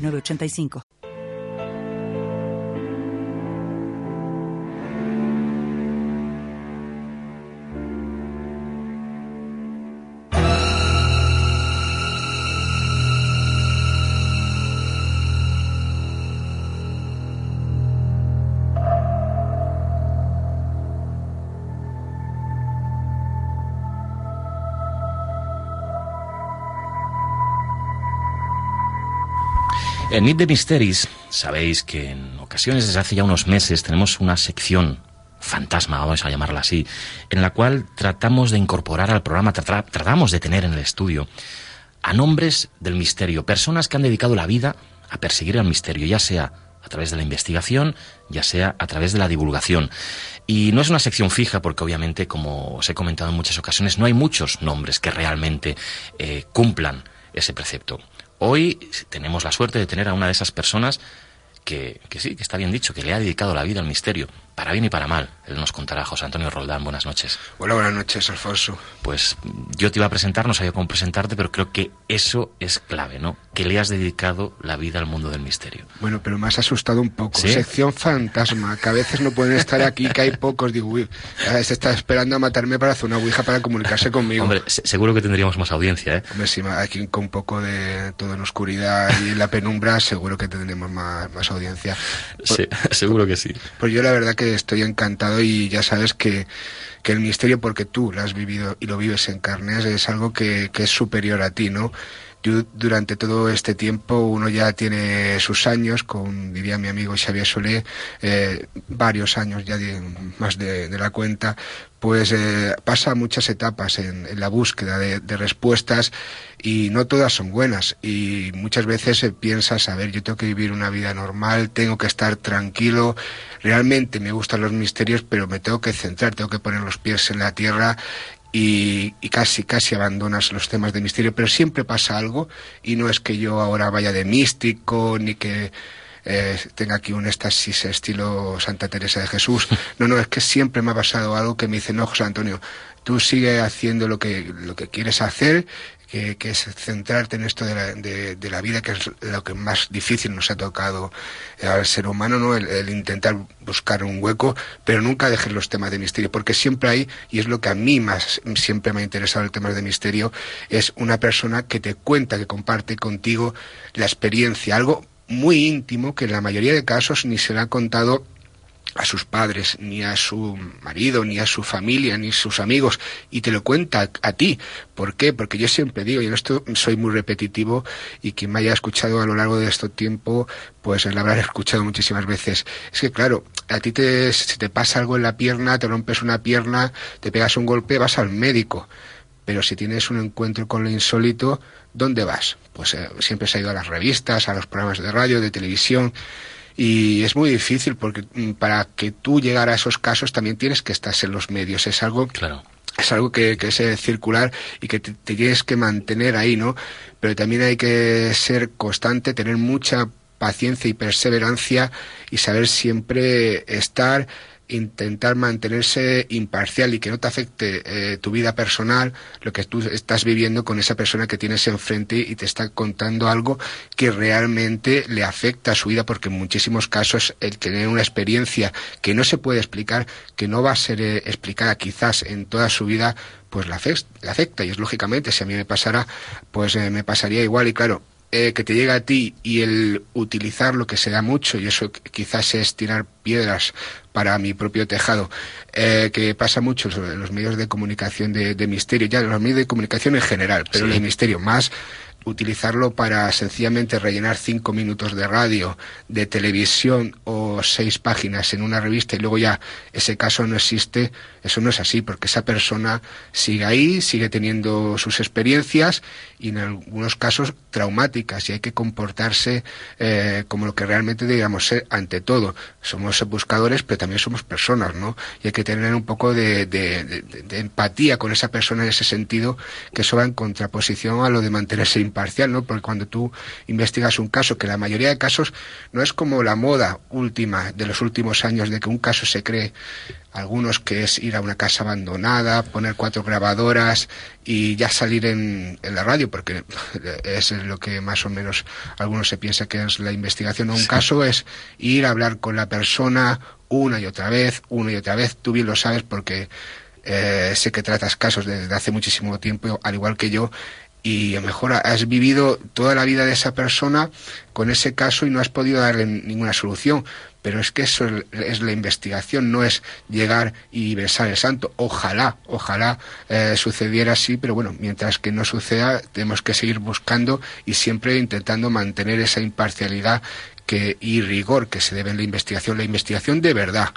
906985. En Nit de Mysteries, sabéis que en ocasiones desde hace ya unos meses tenemos una sección fantasma, vamos a llamarla así, en la cual tratamos de incorporar al programa, tratamos de tener en el estudio a nombres del misterio, personas que han dedicado la vida a perseguir el misterio, ya sea a través de la investigación, ya sea a través de la divulgación. Y no es una sección fija porque obviamente, como os he comentado en muchas ocasiones, no hay muchos nombres que realmente eh, cumplan ese precepto. Hoy tenemos la suerte de tener a una de esas personas que, que, sí, que está bien dicho, que le ha dedicado la vida al misterio, para bien y para mal. Él nos contará, José Antonio Roldán. Buenas noches. Hola, buenas noches, Alfonso. Pues yo te iba a presentar, no sabía cómo presentarte, pero creo que eso es clave, ¿no? Que le has dedicado la vida al mundo del misterio. Bueno, pero me has asustado un poco. Sección fantasma, que a veces no pueden estar aquí, que hay pocos. Digo, uy, se está esperando a matarme para hacer una ouija para comunicarse conmigo. Hombre, seguro que tendríamos más audiencia, ¿eh? Hombre, si aquí con un poco de todo en oscuridad y en la penumbra, seguro que tendremos más, más audiencia. sí, seguro que sí. Pues yo la verdad que estoy encantado y ya sabes que, que el misterio, porque tú lo has vivido y lo vives en carnes, es algo que, que es superior a ti, ¿no? Yo durante todo este tiempo, uno ya tiene sus años, con, diría mi amigo Xavier Solé, eh, varios años ya más de, la cuenta, pues eh, pasa muchas etapas en, la búsqueda de, de, respuestas y no todas son buenas. Y muchas veces eh, piensas, a ver, yo tengo que vivir una vida normal, tengo que estar tranquilo, realmente me gustan los misterios, pero me tengo que centrar, tengo que poner los pies en la tierra y, y, casi, casi abandonas los temas de misterio, pero siempre pasa algo y no es que yo ahora vaya de místico ni que eh, tenga aquí un éxtasis estilo Santa Teresa de Jesús. No, no, es que siempre me ha pasado algo que me dice, no, José Antonio, tú sigue haciendo lo que, lo que quieres hacer, que, que, es centrarte en esto de la, de, la, vida, que es lo que más difícil nos ha tocado al ser humano, ¿no? El, intentar buscar un hueco, pero nunca dejes los temas de misterio, porque siempre hay, y es lo que a mí más siempre me ha interesado el tema de misterio, es una persona que te cuenta, que comparte contigo la experiencia, algo muy íntimo que en la mayoría de casos ni se le ha contado a sus padres, ni a su marido, ni a su familia, ni a sus amigos, y te lo cuenta a, ti. ¿Por qué? Porque yo siempre digo, y en esto soy muy repetitivo, y quien me haya escuchado a lo largo de este tiempo, pues lo habrá escuchado muchísimas veces. Es que claro, a ti te, si te pasa algo en la pierna, te rompes una pierna, te pegas un golpe, vas al médico. Pero si tienes un encuentro con lo insólito, ¿dónde vas? Pues eh, siempre se ha ido a las revistas, a los programas de radio, de televisión, y es muy difícil porque para que tú llegar a esos casos también tienes que estar en los medios. Es algo claro. es algo que, que es circular y que te, te, tienes que mantener ahí, ¿no? Pero también hay que ser constante, tener mucha paciencia y perseverancia y saber siempre estar intentar mantenerse imparcial y que no te afecte eh, tu vida personal, lo que tú estás viviendo con esa persona que tienes enfrente y te está contando algo que realmente le afecta a su vida, porque en muchísimos casos el tener una experiencia que no se puede explicar, que no va a ser eh, explicada quizás en toda su vida, pues la, afecta y es lógicamente, si a mí me pasara, pues eh, me pasaría igual. Y claro, eh, que te llega a ti y el utilizar lo que se da mucho, y eso quizás es tirar piedras para mi propio tejado, eh, que pasa mucho sobre los medios de comunicación de, de, misterio, ya los medios de comunicación en general, pero sí. el misterio más, utilizarlo para sencillamente rellenar cinco minutos de radio, de televisión o seis páginas en una revista y luego ya ese caso no existe, eso no es así, porque esa persona sigue ahí, sigue teniendo sus experiencias y en algunos casos traumáticas y hay que comportarse eh, como lo que realmente debíamos ser ante todo. Somos buscadores, pero también somos personas, ¿no? Y hay que tener un poco de, de empatía con esa persona en ese sentido, que eso va en contraposición a lo de mantenerse imparcial, ¿no? Porque cuando tú investigas un caso, que la mayoría de casos no es como la moda última de los últimos años de que un caso se cree algunos que es ir a una casa abandonada, poner cuatro grabadoras y ya salir en, la radio, porque es lo que más o menos algunos se piensa que es la investigación. Un caso es ir a hablar con la persona una y otra vez, una y otra vez. Tú bien lo sabes porque eh, sé que tratas casos desde hace muchísimo tiempo, al igual que yo, y a lo mejor has vivido toda la vida de esa persona con ese caso y no has podido darle ninguna solución. Pero es que eso es la investigación, no es llegar y besar el santo. Ojalá, ojalá eh, sucediera así, pero bueno, mientras que no suceda, tenemos que seguir buscando y siempre intentando mantener esa imparcialidad y rigor que se debe en la investigación. La investigación de verdad,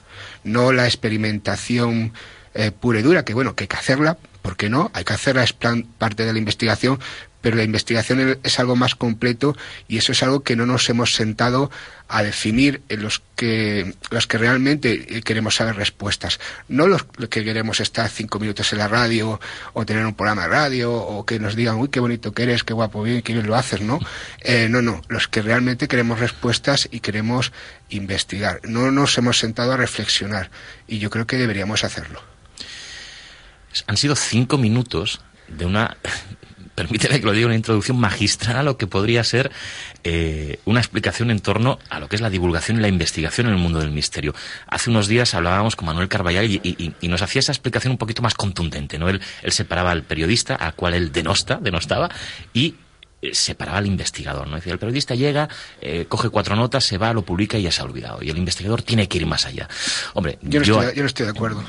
no la experimentación eh, pura y dura, que bueno, que hay que hacerla, ¿por qué no? Hay que hacerla, es plan, parte de la investigación, pero la investigación es algo más completo y eso es algo que no nos hemos sentado a definir en los que los que realmente queremos saber respuestas. No los que queremos estar cinco minutos en la radio o tener un programa de radio o que nos digan uy qué bonito que eres qué guapo bien qué bien lo haces no eh, no no. Los que realmente queremos respuestas y queremos investigar. No nos hemos sentado a reflexionar y yo creo que deberíamos hacerlo. Han sido cinco minutos de una permíteme que lo diga, una introducción magistral a lo que podría ser eh, una explicación en torno a lo que es la divulgación y la investigación en el mundo del misterio. Hace unos días hablábamos con Manuel Carballal y, nos hacía esa explicación un poquito más contundente, ¿no? Él, él separaba al periodista, al cual él denosta, denostaba, y eh, separaba al investigador, ¿no? Decía, el periodista llega, eh, coge cuatro notas, se va, lo publica y ya se ha olvidado. Y el investigador tiene que ir más allá. Hombre, yo no, estoy, yo no estoy de acuerdo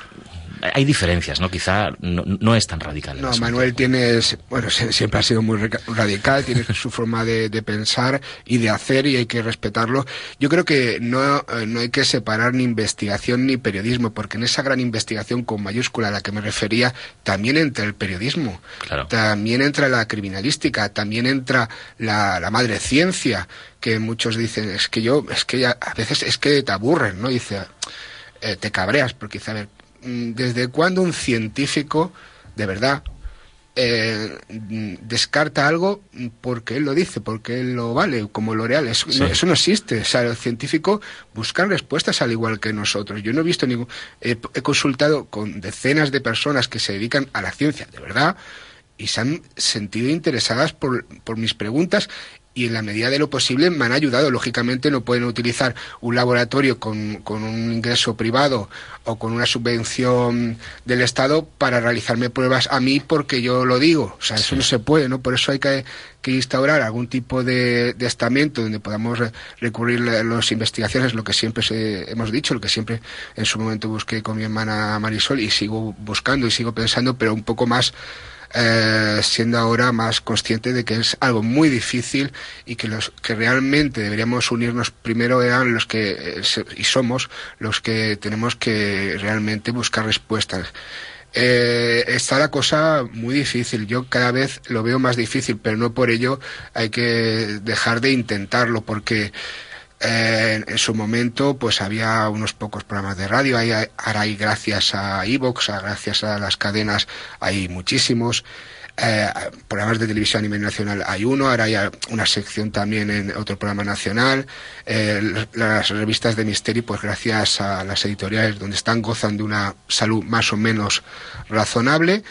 hay diferencias, ¿no? Quizá no, es tan radical. No, Manuel tiene, bueno, siempre ha sido muy radical, tiene su forma de, pensar y de hacer y hay que respetarlo. Yo creo que no, eh, no hay que separar ni investigación ni periodismo, porque en esa gran investigación con mayúscula a la que me refería, también entra el periodismo, también entra la criminalística, también entra la, la madre ciencia, que muchos dicen, es que yo, es que ya, a veces es que te aburren, ¿no? Dice, eh, te cabreas, porque dice, a ver, ¿desde cuándo un científico, de verdad, eh, descarta algo porque él lo dice, porque él lo vale, como L'Oreal. Eso, no, eso no existe. O sea, el científico buscan respuestas al igual que nosotros. Yo no he visto ningún. he, consultado con decenas de personas que se dedican a la ciencia, de verdad, y se han sentido interesadas por, por mis preguntas y en la medida de lo posible me han ayudado. Lógicamente no pueden utilizar un laboratorio con, con, un ingreso privado o con una subvención del Estado para realizarme pruebas a mí porque yo lo digo. O sea, eso no se puede, ¿no? Por eso hay que, que instaurar algún tipo de, de, estamento donde podamos recurrir a las investigaciones, lo que siempre hemos dicho, lo que siempre en su momento busqué con mi hermana Marisol y sigo buscando y sigo pensando, pero un poco más eh, siendo ahora más consciente de que es algo muy difícil y que los que realmente deberíamos unirnos primero eran los que eh, y somos los que tenemos que realmente buscar respuestas. Eh, está la cosa muy difícil. Yo cada vez lo veo más difícil, pero no por ello hay que dejar de intentarlo, porque en, su momento pues había unos pocos programas de radio, ahora hay gracias a Evox, gracias a las cadenas hay muchísimos. Eh, programas de televisión a nivel nacional hay uno, ahora hay una sección también en otro programa nacional. Eh, las revistas de misterio, pues gracias a las editoriales donde están, gozan de una salud más o menos razonable,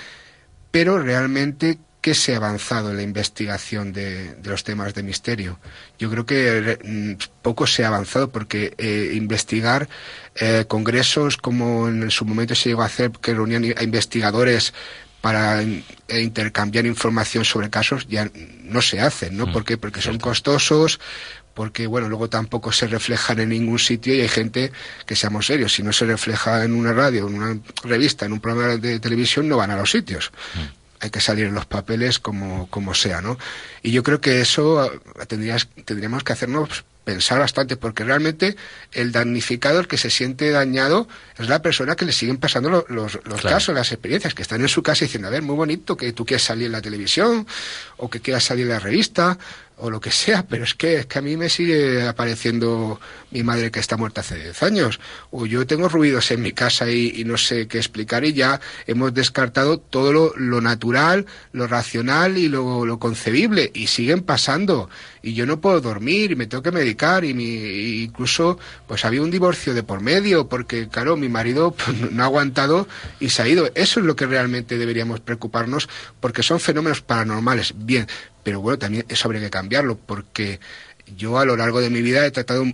pero realmente ¿qué se ha avanzado en la investigación de, los temas de misterio? Yo creo que mm, poco se ha avanzado porque eh, investigar eh, congresos como en su momento se llegó a hacer, que reunían a investigadores para eh, intercambiar información sobre casos, ya no se hacen, ¿no? Mm, ¿Por qué? Porque son costosos, porque bueno, luego tampoco se reflejan en ningún sitio y hay gente que seamos serios, si no se refleja en una radio, en una revista, en un programa de televisión, no van a los sitios. Mm hay que salir en los papeles como, como sea, ¿no? Y yo creo que eso tendrías, tendríamos que hacernos pensar bastante, porque realmente el damnificado, el que se siente dañado, es la persona que le siguen pasando los, los, casos, las experiencias, que están en su casa diciendo, a ver, muy bonito que tú quieras salir en la televisión, o que quieras salir en la revista, o lo que sea, pero es que, es que a mí me sigue apareciendo mi madre que está muerta hace 10 años, o yo tengo ruidos en mi casa y, no sé qué explicar y ya hemos descartado todo lo, lo natural, lo racional y lo, lo, concebible, y siguen pasando, y yo no puedo dormir y me tengo que medicar, y mi, incluso pues había un divorcio de por medio, porque claro, mi marido pues, no ha aguantado y se ha ido. Eso es lo que realmente deberíamos preocuparnos, porque son fenómenos paranormales, bien, pero bueno, también eso habría que cambiarlo, porque yo a lo largo de mi vida he tratado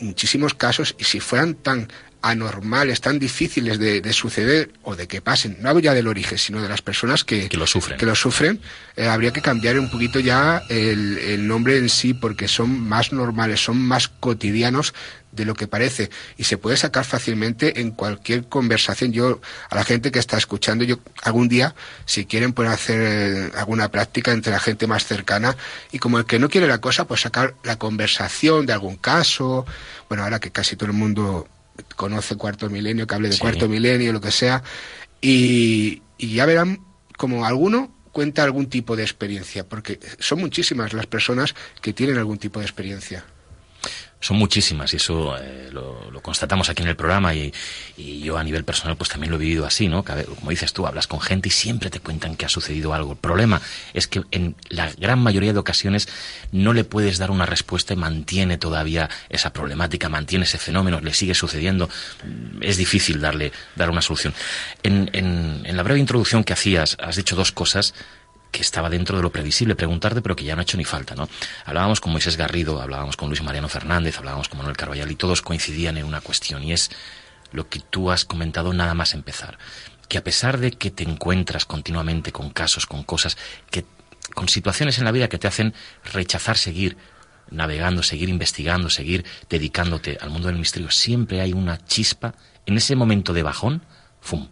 muchísimos casos y si fueran tan anormales, tan difíciles de, suceder o de que pasen, no hablo ya del origen, sino de las personas que, lo sufren, que lo sufren eh, habría que cambiar un poquito ya el, el, nombre en sí porque son más normales, son más cotidianos de lo que parece y se puede sacar fácilmente en cualquier conversación. Yo, a la gente que está escuchando, yo algún día, si quieren, pueden hacer eh, alguna práctica entre la gente más cercana y como el que no quiere la cosa, pues sacar la conversación de algún caso. Bueno, ahora que casi todo el mundo conoce cuarto milenio, que hable de cuarto milenio, lo que sea, y, y ya verán como alguno cuenta algún tipo de experiencia, porque son muchísimas las personas que tienen algún tipo de experiencia son muchísimas y eso eh, lo, constatamos aquí en el programa y, yo a nivel personal pues también lo he vivido así, ¿no? Como dices tú, hablas con gente y siempre te cuentan que ha sucedido algo. El problema es que en la gran mayoría de ocasiones no le puedes dar una respuesta y mantiene todavía esa problemática, mantiene ese fenómeno, le sigue sucediendo. Es difícil darle dar una solución. En, en, en la breve introducción que hacías, has dicho dos cosas que estaba dentro de lo previsible preguntarte, pero que ya no ha hecho ni falta, ¿no? Hablábamos con Moisés Garrido, hablábamos con Luis Mariano Fernández, hablábamos con Manuel Carballal y todos coincidían en una cuestión y es lo que tú has comentado nada más empezar, que a pesar de que te encuentras continuamente con casos, con cosas, que con situaciones en la vida que te hacen rechazar seguir navegando, seguir investigando, seguir dedicándote al mundo del misterio, siempre hay una chispa en ese momento de bajón, ¡fum!,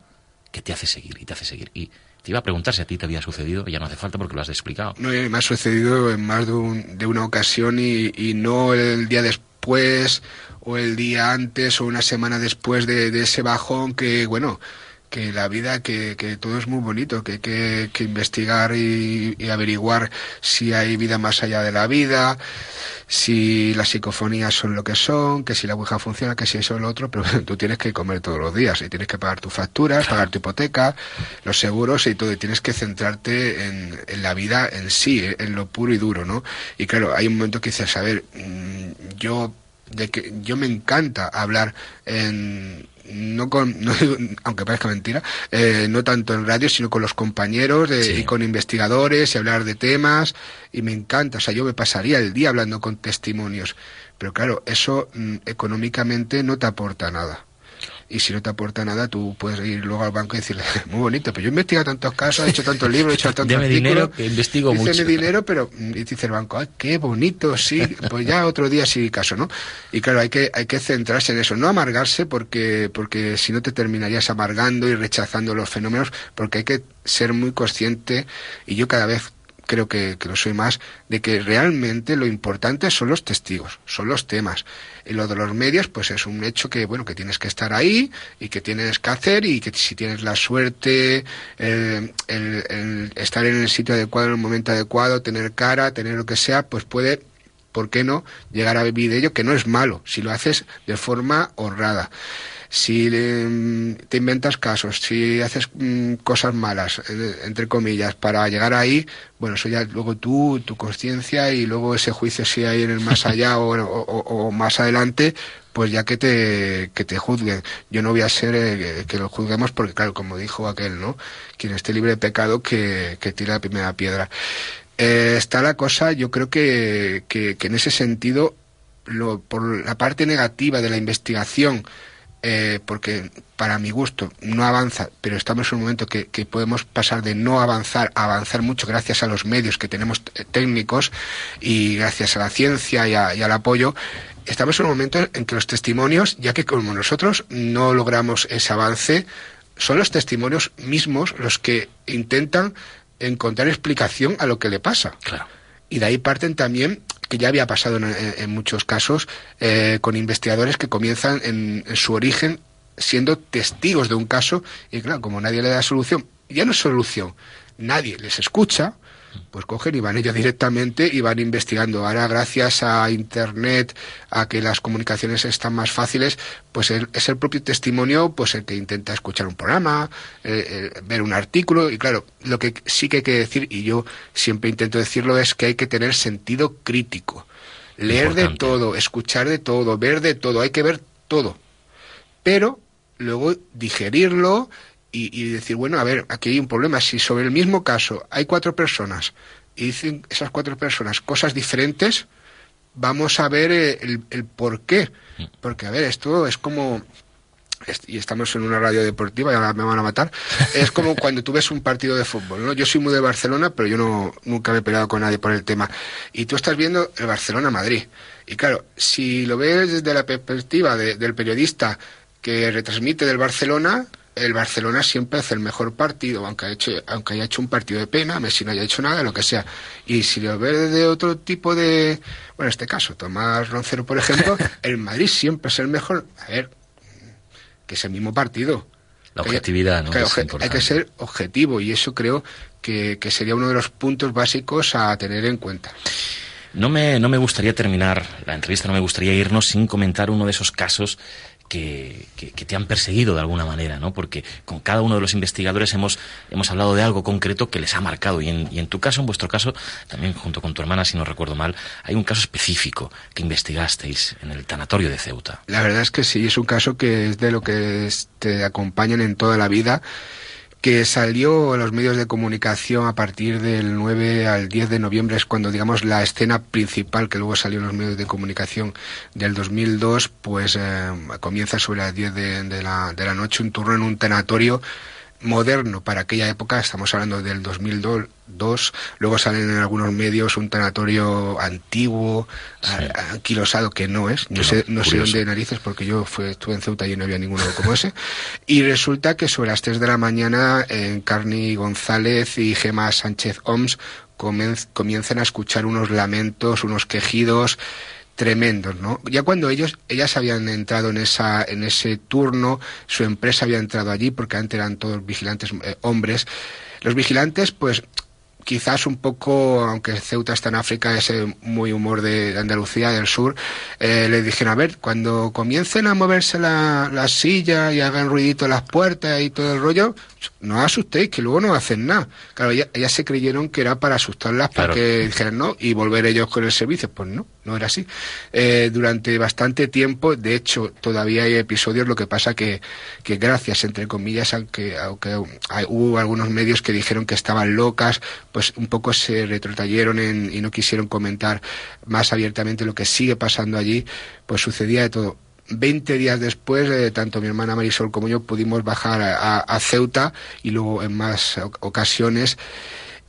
que te hace seguir y te hace seguir. Y te iba a preguntar si a ti te había sucedido, ya no hace falta porque lo has explicado. No, me ha sucedido en más de, una ocasión y, no el día después o el día antes o una semana después de, ese bajón que, bueno, que la vida, que, que, todo es muy bonito, que hay que, investigar y, averiguar si hay vida más allá de la vida, si las psicofonías son lo que son, que si la Ouija funciona, que si eso o lo otro, pero tú tienes que comer todos los días y tienes que pagar tus facturas, pagar tu hipoteca, los seguros y todo, y tienes que centrarte en, en la vida en sí, en lo puro y duro, ¿no? Y claro, hay un momento que dices, a ver, mm, yo de que yo me encanta hablar en no con, aunque parezca mentira, eh, no tanto en radio, sino con los compañeros y con investigadores y hablar de temas. Y me encanta, o sea, yo me pasaría el día hablando con testimonios. Pero claro, eso mm, económicamente no te aporta nada y si no te aporta nada, tú puedes ir luego al banco y decirle, muy bonito, pero yo he investigado tantos casos, he hecho tantos libros, he hecho tantos Deme dinero, que investigo mucho. dinero, pero y dice el banco, ay, qué bonito, sí, pues ya otro día sí caso, ¿no? Y claro, hay que, hay que centrarse en eso, no amargarse porque, porque si no te terminarías amargando y rechazando los fenómenos, porque hay que ser muy consciente y yo cada vez creo que, que, lo soy más, de que realmente lo importante son los testigos, son los temas. Y lo de los medios, pues es un hecho que, bueno, que tienes que estar ahí y que tienes que hacer y que si tienes la suerte, el, el estar en el sitio adecuado, en el momento adecuado, tener cara, tener lo que sea, pues puede ¿por qué no llegar a vivir de ello? Que no es malo, si lo haces de forma honrada si te inventas casos, si haces mm, cosas malas, eh, entre comillas, para llegar ahí, bueno, eso ya luego tú, tu conciencia y luego ese juicio si hay en el más allá o, más adelante, pues ya que te, que te juzguen. Yo no voy a ser eh, que lo juzguemos porque, claro, como dijo aquel, ¿no? Quien esté libre de pecado que, que tire la primera piedra. Eh, está la cosa, yo creo que, que, que en ese sentido, lo, por la parte negativa de la investigación, eh, porque para mi gusto no avanza, pero estamos en un momento que, podemos pasar de no avanzar a avanzar mucho gracias a los medios que tenemos técnicos y gracias a la ciencia y, al apoyo. Estamos en un momento en que los testimonios, ya que como nosotros no logramos ese avance, son los testimonios mismos los que intentan encontrar explicación a lo que le pasa. Claro. Y de ahí parten también que ya había pasado en, muchos casos eh, con investigadores que comienzan en, su origen siendo testigos de un caso y claro, como nadie le da solución, ya no es solución, nadie les escucha, pues cogen y van ellos directamente y van investigando. Ahora, gracias a Internet, a que las comunicaciones están más fáciles, pues es el propio testimonio, pues el que intenta escuchar un programa, eh, eh, ver un artículo. Y claro, lo que sí que hay que decir, y yo siempre intento decirlo, es que hay que tener sentido crítico. Leer de todo, escuchar de todo, ver de todo, hay que ver todo. Pero luego digerirlo y, decir, bueno, a ver, aquí hay un problema. Si sobre el mismo caso hay cuatro personas y dicen esas cuatro personas cosas diferentes, vamos a ver eh, el, por qué. Porque, a ver, esto es como y estamos en una radio deportiva y ahora me van a matar, es como cuando tú ves un partido de fútbol, ¿no? Yo soy muy de Barcelona, pero yo no, nunca me he peleado con nadie por el tema. Y tú estás viendo el Barcelona-Madrid. Y claro, si lo ves desde la perspectiva del periodista que retransmite del Barcelona, el Barcelona siempre hace el mejor partido, aunque, hecho, aunque haya hecho un partido de pena, Messi no haya hecho nada, lo que sea. Y si lo ves de otro tipo de, bueno, en este caso, Tomás Roncero, por ejemplo, el Madrid siempre es el mejor. A ver, que es el mismo partido. La objetividad, ¿no? hay que ser objetivo y eso creo que, que sería uno de los puntos básicos a tener en cuenta. No me, no me gustaría terminar la entrevista, no me gustaría irnos sin comentar uno de esos casos que, te han perseguido de alguna manera, ¿no? Porque con cada uno de los investigadores hemos, hemos hablado de algo concreto que les ha marcado. Y en, y en tu caso, en vuestro caso, también junto con tu hermana, si no recuerdo mal, hay un caso específico que investigasteis en el tanatorio de Ceuta. La verdad es que sí, es un caso que es de lo que te acompañan en toda la vida que salió en los medios de comunicación a partir del 9 al 10 de noviembre, es cuando, digamos, la escena principal que luego salió en los medios de comunicación del 2002, pues eh, comienza sobre las 10 de, de, la, de la noche, un turno en un tenatorio moderno para aquella época, estamos hablando del 2002, luego salen en algunos medios un tanatorio antiguo, anquilosado, que no es, no, sé, no sé dónde narices, porque yo fue, estuve en Ceuta y no había ninguno como ese, y resulta que sobre las 3 de la mañana en Carni González y Gema Sánchez Oms comienzan a escuchar unos lamentos, unos quejidos, tremendos, ¿no? Ya cuando ellos, ellas habían entrado en esa, en ese turno, su empresa había entrado allí porque antes eran todos vigilantes eh, hombres. Los vigilantes, pues, quizás un poco, aunque Ceuta está en África, ese muy humor de, Andalucía, del sur, eh, le dijeron, a ver, cuando comiencen a moverse la, la silla y hagan ruidito las puertas y todo el rollo, no asustéis, que luego no hacen nada. Claro, ellas, se creyeron que era para asustarlas, para que dijeran no y volver ellos con el servicio. Pues no, no era así. Eh, durante bastante tiempo, de hecho, todavía hay episodios, lo que pasa que, que gracias, entre comillas, aunque, aunque hubo algunos medios que dijeron que estaban locas, pues un poco se retrotrayeron y no quisieron comentar más abiertamente lo que sigue pasando allí, pues sucedía de todo 20 días después, eh, tanto mi hermana Marisol como yo pudimos bajar a, Ceuta y luego en más ocasiones.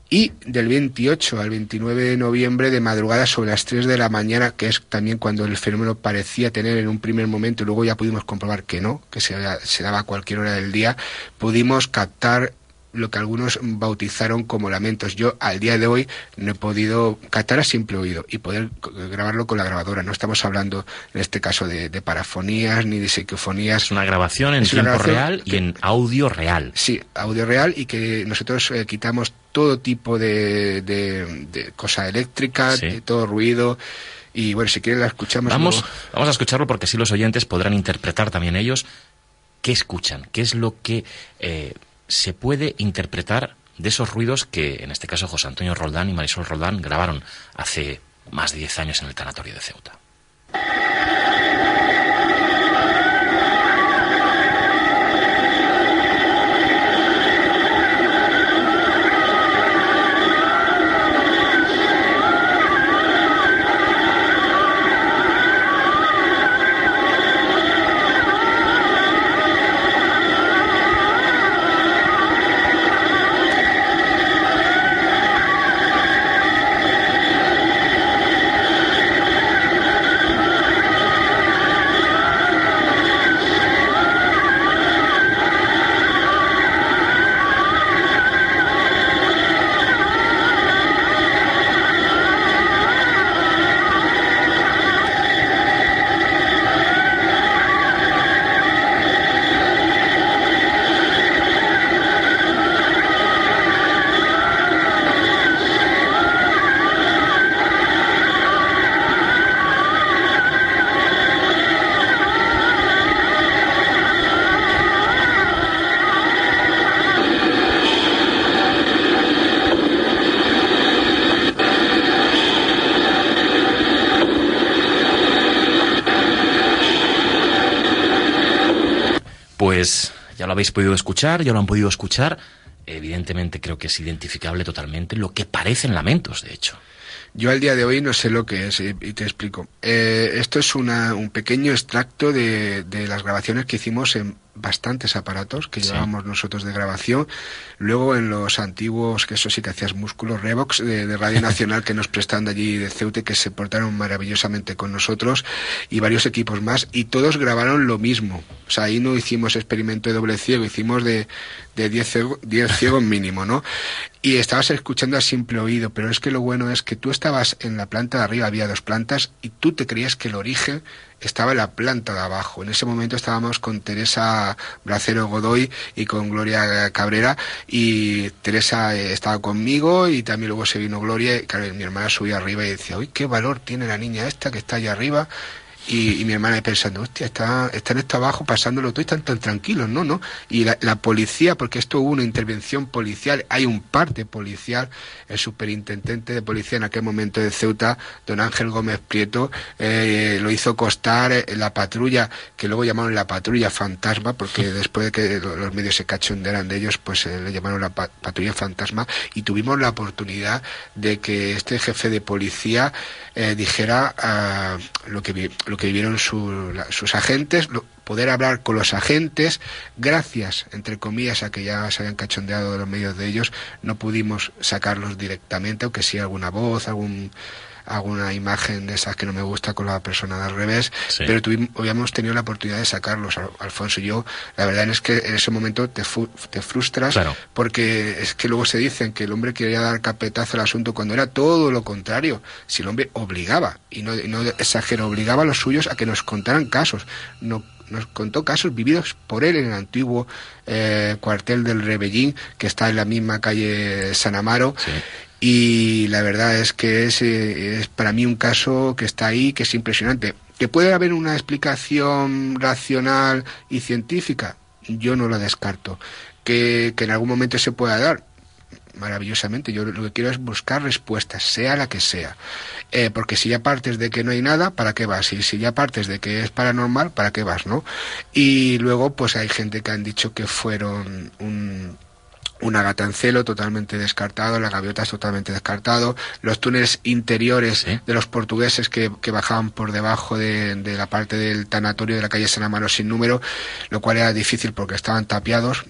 Y del 28 al 29 de noviembre de madrugada sobre las 3 de la mañana, que es también cuando el fenómeno parecía tener en un primer momento, y luego ya pudimos comprobar que no, que se daba a cualquier hora del día, pudimos captar lo que algunos bautizaron como lamentos. Yo al día de hoy no he podido captar a simple oído y poder grabarlo con la grabadora. No estamos hablando en este caso de, parafonías ni de psicofonías. Es una grabación en tiempo real y en audio real. Sí, audio real y que nosotros eh, quitamos todo tipo de, de, cosa eléctrica, de todo ruido. Y bueno, si quieren la escuchamos. Vamos, vamos a escucharlo porque así los oyentes podrán interpretar también ellos qué escuchan, qué es lo que eh, se puede interpretar de esos ruidos que, en este caso, José Antonio Roldán y Marisol Roldán grabaron hace más de 10 años en el Tanatorio de Ceuta. Pues ya lo habéis podido escuchar, ya lo han podido escuchar. Evidentemente creo que es identificable totalmente lo que parecen lamentos, de hecho. Yo al día de hoy no sé lo que es y te explico. Eh, esto es una, un pequeño extracto de, de las grabaciones que hicimos en bastantes aparatos que llevábamos nosotros de grabación. Luego en los antiguos, que eso sí que hacías músculos, Revox de, Radio Nacional que nos prestan de allí de Ceute, que se portaron maravillosamente con nosotros y varios equipos más y todos grabaron lo mismo. O sea, ahí no hicimos experimento de doble ciego, hicimos de 10 de ciegos mínimo, ¿no? Y estabas escuchando a simple oído, pero es que lo bueno es que tú estabas en la planta de arriba, había dos plantas, y tú te creías que el origen estaba en la planta de abajo. En ese momento estábamos con Teresa Bracero Godoy y con Gloria Cabrera y Teresa eh, estaba conmigo y también luego se vino Gloria y mi hermana subía arriba y decía, uy, qué valor tiene la niña esta que está allá arriba y, mi hermana pensando, hostia, está, están esto abajo pasándolo todo y están tan tranquilos, ¿no? ¿no? Y la, policía, porque esto hubo una intervención policial, hay un parte policial, el superintendente de policía en aquel momento de Ceuta, don Ángel Gómez Prieto, eh, lo hizo costar eh, la patrulla, que luego llamaron la patrulla fantasma, porque después de que los medios se cachonderan de ellos, pues eh, le llamaron la patrulla fantasma, y tuvimos la oportunidad de que este jefe de policía dijera ah, lo que lo que vivieron sus agentes, poder hablar con los agentes, gracias, entre comillas, a que ya se habían cachondeado de los medios de ellos, no pudimos sacarlos directamente, aunque sí alguna voz, algún alguna imagen de esas que no me gusta con la persona del revés, pero tuvimos, habíamos tenido la oportunidad de sacarlos, Alfonso y yo. La verdad es que en ese momento te, te frustras porque es que luego se dicen que el hombre quería dar capetazo al asunto cuando era todo lo contrario. Si el hombre obligaba, y no, no exagero, obligaba a los suyos a que nos contaran casos. No, nos contó casos vividos por él en el antiguo eh, cuartel del Rebellín, que está en la misma calle San Amaro, y la verdad es que es, eh, es para mí un caso que está ahí, que es impresionante. ¿Que puede haber una explicación racional y científica? Yo no la descarto. Que, que en algún momento se pueda dar, maravillosamente. Yo lo que quiero es buscar respuestas, sea la que sea. Eh, porque si ya partes de que no hay nada, ¿para qué vas? Y si ya partes de que es paranormal, ¿para qué vas? ¿no? Y luego, pues hay gente que han dicho que fueron un, un agatancelo totalmente descartado, las gaviotas totalmente descartado, los túneles interiores de los portugueses que, que bajaban por debajo de, de, la parte del tanatorio de la calle San Amaro sin número, lo cual era difícil porque estaban tapiados,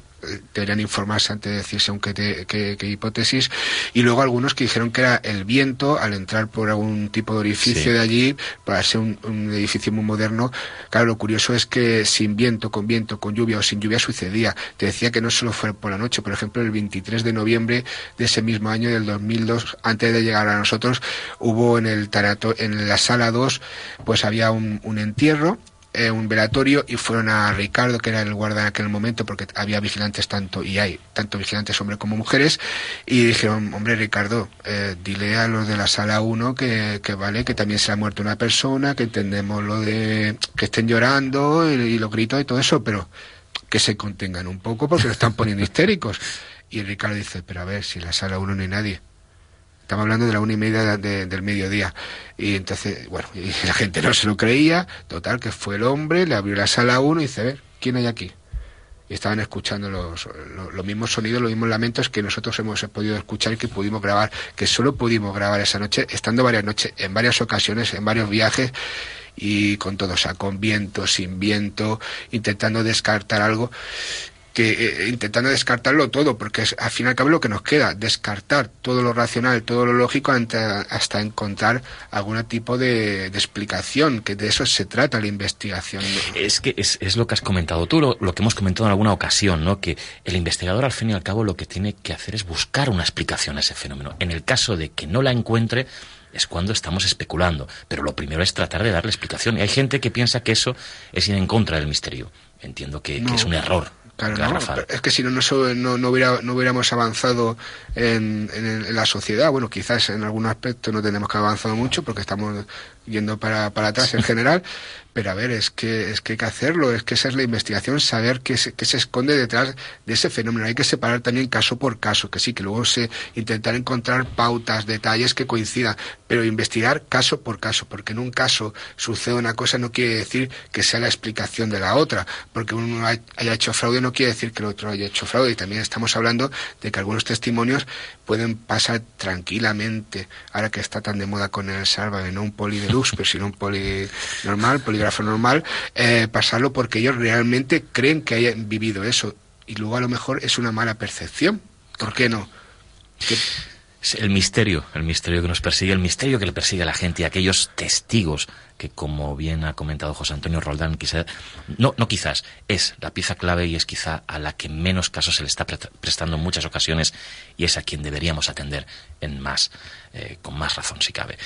deberían informarse antes de decirse aunque qué, hipótesis. Y luego algunos que dijeron que era el viento al entrar por algún tipo de orificio de allí para ser un, edificio muy moderno. Claro lo curioso es que sin viento con viento con lluvia o sin lluvia sucedía. Te decía que no solo fue por la noche por ejemplo el 23 de noviembre de ese mismo año del 2002 antes de llegar a nosotros hubo en el tarato, en la sala 2 pues había un, un entierro eh, un velatorio y fueron a Ricardo, que era el guarda en aquel momento, porque había vigilantes tanto, y hay tanto vigilantes hombres como mujeres, y dijeron, hombre Ricardo, eh, dile a los de la sala 1 que, que, vale, que también se ha muerto una persona, que entendemos lo de que estén llorando y, y los gritos y todo eso, pero que se contengan un poco porque lo están poniendo histéricos. Y Ricardo dice, pero a ver, si en la sala 1 no hay nadie. Estamos hablando de la una y media del mediodía. Y entonces, bueno, y la gente no se lo creía. Total, que fue el hombre, le abrió la sala a uno y dice, a ver, ¿quién hay aquí? Y estaban escuchando los, los, mismos sonidos, los mismos lamentos que nosotros hemos podido escuchar y que pudimos grabar, que solo pudimos grabar esa noche, estando varias noches, en varias ocasiones, en varios viajes y con todo, o sea, con viento, sin viento, intentando descartar algo que eh, intentando descartarlo todo, porque es al fin y al cabo lo que nos queda, descartar todo lo racional, todo lo lógico hasta, encontrar algún tipo de, explicación, que de eso se trata la investigación. Es que es, es lo que has comentado tú, lo, que hemos comentado en alguna ocasión, ¿no? que el investigador al fin y al cabo lo que tiene que hacer es buscar una explicación a ese fenómeno. En el caso de que no la encuentre, es cuando estamos especulando, pero lo primero es tratar de darle explicación. Y hay gente que piensa que eso es ir en contra del misterio. Entiendo que es un error. Claro, es que si no, no, no, hubiera, no hubiéramos avanzado en, en, la sociedad, bueno, quizás en algún aspecto no tenemos que avanzar mucho porque estamos yendo para, para atrás en general, pero a ver, es que, es que hay que hacerlo, es que esa es la investigación, saber qué se, qué se esconde detrás de ese fenómeno. Hay que separar también caso por caso, que sí, que luego se intentar encontrar pautas, detalles que coincidan, pero investigar caso por caso, porque en un caso sucede una cosa no quiere decir que sea la explicación de la otra, porque uno haya hecho fraude no quiere decir que el otro haya hecho fraude, y también estamos hablando de que algunos testimonios pueden pasar tranquilamente, ahora que está tan de moda con el Sálvame, no un poli deluxe, pero sino un poli normal, polígrafo normal, eh, pasarlo porque ellos realmente creen que hayan vivido eso, y luego a lo mejor es una mala percepción. ¿Por qué no? El misterio, el misterio que nos persigue, el misterio que le persigue a la gente y a aquellos testigos que, como bien ha comentado José Antonio Roldán, quizá, no, no quizás, es la pieza clave y es quizá a la que menos caso se le está prestando en muchas ocasiones y es a quien deberíamos atender en más, eh, con más razón si cabe.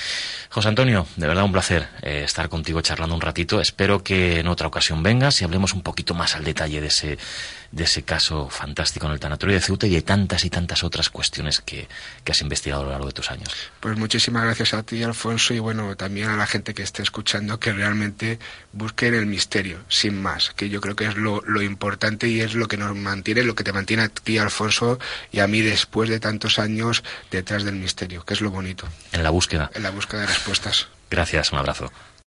José Antonio, de verdad un placer eh, estar contigo charlando un ratito. Espero que en otra ocasión vengas y hablemos un poquito más al detalle de ese, de ese caso fantástico en el Tanatorio de Ceuta y de tantas y tantas otras cuestiones que, que has investigado a lo largo de tus años. Pues muchísimas gracias a ti, Alfonso, y bueno, también a la gente que esté escuchando que realmente busquen el misterio, sin más, que yo creo que es lo, lo importante y es lo que nos mantiene, lo que te mantiene a ti, Alfonso, y a mí después de tantos años detrás del misterio, que es lo bonito. En la búsqueda. En la búsqueda de respuestas. Gracias, un abrazo.